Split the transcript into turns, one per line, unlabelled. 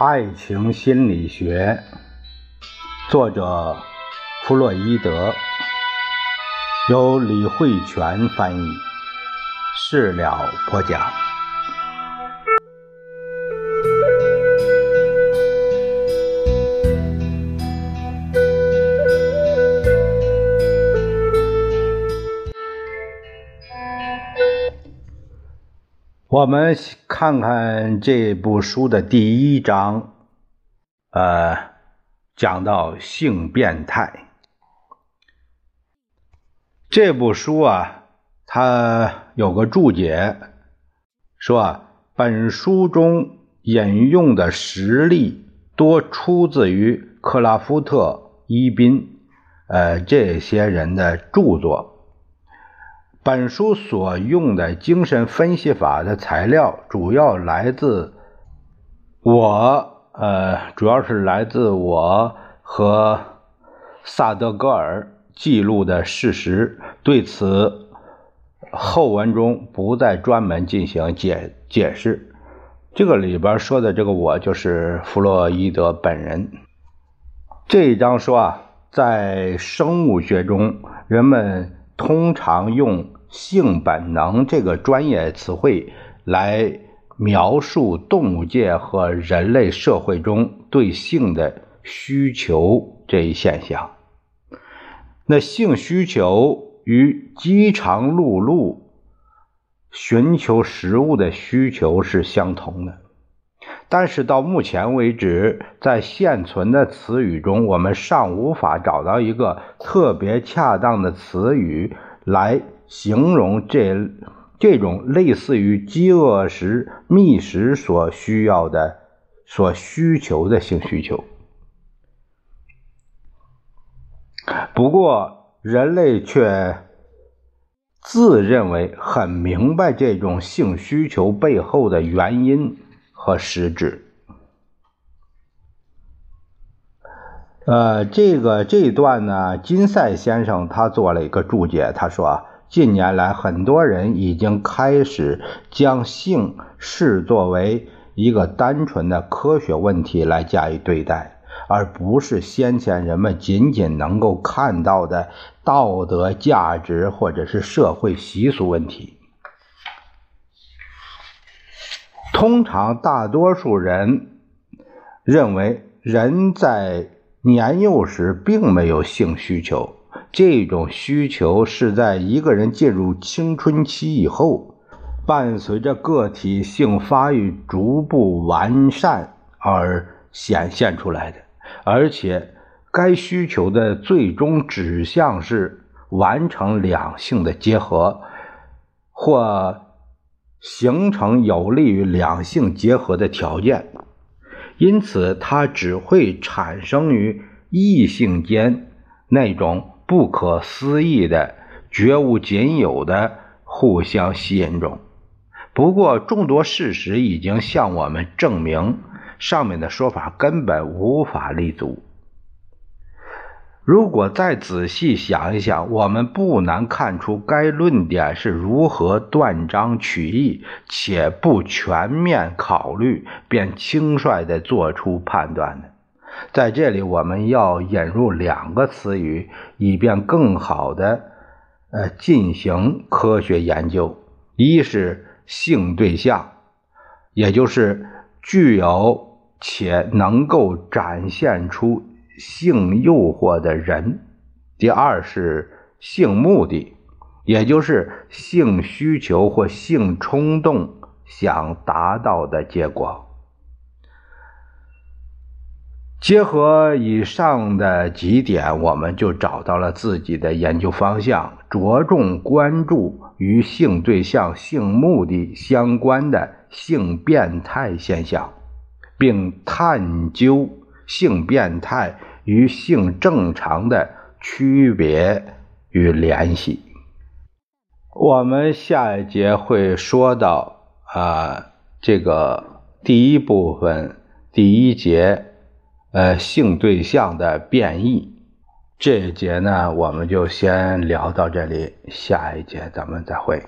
爱情心理学，作者弗洛伊德，由李慧泉翻译，事了播讲。我们看看这部书的第一章，呃，讲到性变态。这部书啊，它有个注解，说啊本书中引用的实例多出自于克拉夫特、伊宾，呃，这些人的著作。本书所用的精神分析法的材料，主要来自我，呃，主要是来自我和萨德格尔记录的事实。对此，后文中不再专门进行解解释。这个里边说的这个我，就是弗洛伊德本人。这一章说啊，在生物学中，人们通常用。性本能这个专业词汇来描述动物界和人类社会中对性的需求这一现象。那性需求与饥肠辘辘寻求食物的需求是相同的，但是到目前为止，在现存的词语中，我们尚无法找到一个特别恰当的词语来。形容这这种类似于饥饿时觅食所需要的、所需求的性需求。不过，人类却自认为很明白这种性需求背后的原因和实质。呃，这个这段呢，金赛先生他做了一个注解，他说。近年来，很多人已经开始将性视作为一个单纯的科学问题来加以对待，而不是先前人们仅仅能够看到的道德价值或者是社会习俗问题。通常，大多数人认为人在年幼时并没有性需求。这种需求是在一个人进入青春期以后，伴随着个体性发育逐步完善而显现出来的，而且该需求的最终指向是完成两性的结合，或形成有利于两性结合的条件，因此它只会产生于异性间那种。不可思议的、绝无仅有的互相吸引中。不过，众多事实已经向我们证明，上面的说法根本无法立足。如果再仔细想一想，我们不难看出该论点是如何断章取义，且不全面考虑便轻率地做出判断的。在这里，我们要引入两个词语，以便更好的呃进行科学研究。一是性对象，也就是具有且能够展现出性诱惑的人；第二是性目的，也就是性需求或性冲动想达到的结果。结合以上的几点，我们就找到了自己的研究方向，着重关注与性对象、性目的相关的性变态现象，并探究性变态与性正常的区别与联系。我们下一节会说到啊，这个第一部分第一节。呃，性对象的变异，这一节呢，我们就先聊到这里，下一节咱们再会。